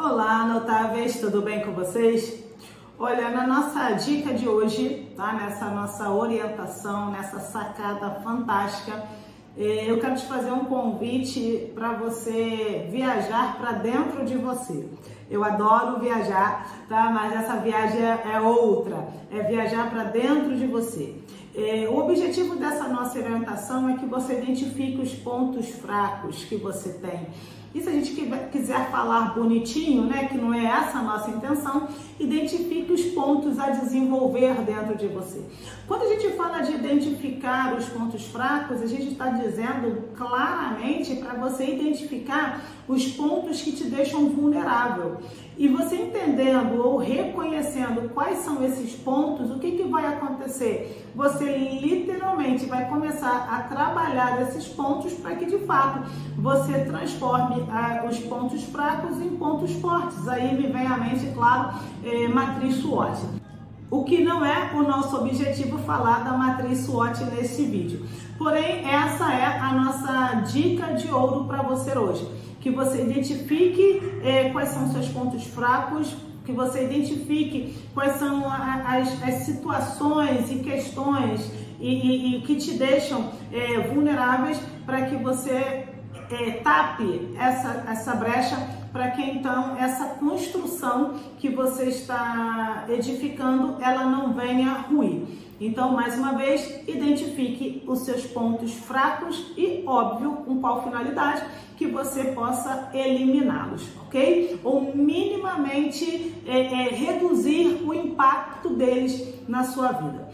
Olá, notáveis, tudo bem com vocês? Olha, na nossa dica de hoje, tá? Nessa nossa orientação, nessa sacada fantástica, eh, eu quero te fazer um convite para você viajar para dentro de você. Eu adoro viajar, tá? Mas essa viagem é outra, é viajar para dentro de você. Eh, o objetivo dessa nossa orientação é que você identifique os pontos fracos que você tem e se a gente quiser falar bonitinho, né, que não é essa a nossa intenção, identifique os pontos a desenvolver dentro de você. Quando a gente fala de identificar os pontos fracos, a gente está dizendo claramente para você identificar os pontos que te deixam vulnerável. E você entendendo ou reconhecendo quais são esses pontos, o que, que vai acontecer? Você literalmente vai começar a trabalhar esses pontos para que de fato você transforme ah, os pontos fracos em pontos fortes. Aí me vem à mente, claro, eh, matriz SWOT. O que não é o nosso objetivo falar da matriz SWOT nesse vídeo. Porém, essa é a nossa dica de ouro para você hoje que você identifique é, quais são seus pontos fracos, que você identifique quais são as, as situações e questões e, e, e que te deixam é, vulneráveis para que você é, tape essa, essa brecha para que então essa construção que você está edificando ela não venha ruir. Então, mais uma vez, identifique os seus pontos fracos e, óbvio, com qual finalidade que você possa eliminá-los, ok? Ou minimamente é, é, reduzir o impacto deles na sua vida.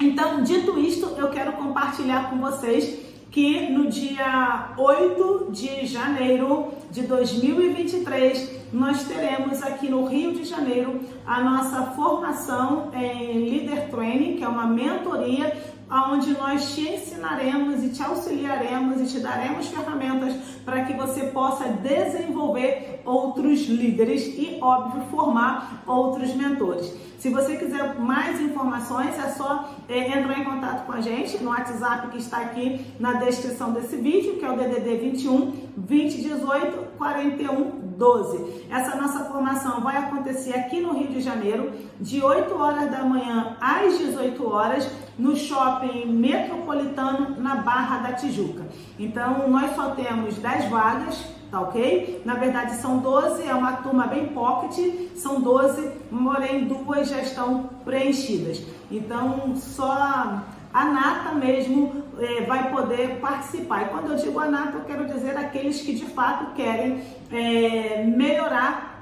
Então, dito isto, eu quero compartilhar com vocês que no dia 8 de janeiro de 2023 nós teremos aqui no Rio de Janeiro a nossa formação em Leader Training, que é uma mentoria onde nós te ensinaremos e te auxiliaremos e te daremos ferramentas para que você possa desenvolver outros líderes e, óbvio, formar outros mentores. Se você quiser mais informações, é só é, entrar em contato com a gente no WhatsApp que está aqui na descrição desse vídeo, que é o DDD 21 2018 41 12. Essa nossa formação vai acontecer aqui no Rio de Janeiro, de 8 horas da manhã às 18 horas, no shopping metropolitano na Barra da Tijuca. Então, nós só temos 10 vagas tá ok? Na verdade são 12, é uma turma bem pocket, são 12, porém duas já estão preenchidas. Então só a nata mesmo é, vai poder participar. E quando eu digo a nata, eu quero dizer aqueles que de fato querem é, melhorar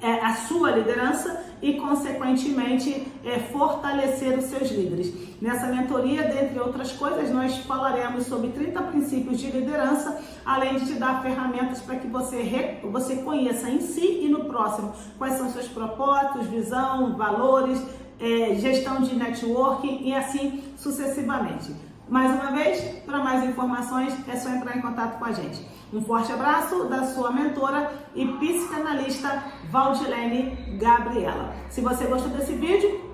é, a sua liderança e, consequentemente, é, fortalecer os seus líderes. Nessa mentoria, dentre outras coisas, nós falaremos sobre 30 princípios de liderança, além de te dar ferramentas para que você, você conheça em si e no próximo quais são seus propósitos, visão, valores, é, gestão de networking e assim sucessivamente. Mais uma vez, para mais informações é só entrar em contato com a gente. Um forte abraço da sua mentora e psicanalista Valdilene Gabriela. Se você gostou desse vídeo,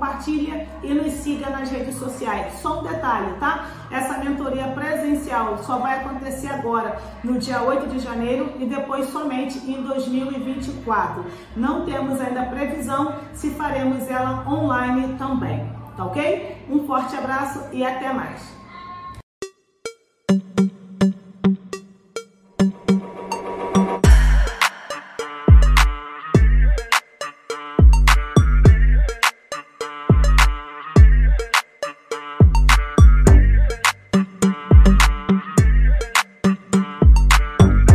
compartilha e nos siga nas redes sociais. Só um detalhe, tá? Essa mentoria presencial só vai acontecer agora no dia 8 de janeiro e depois somente em 2024. Não temos ainda previsão se faremos ela online também tá ok? Um forte abraço e até mais!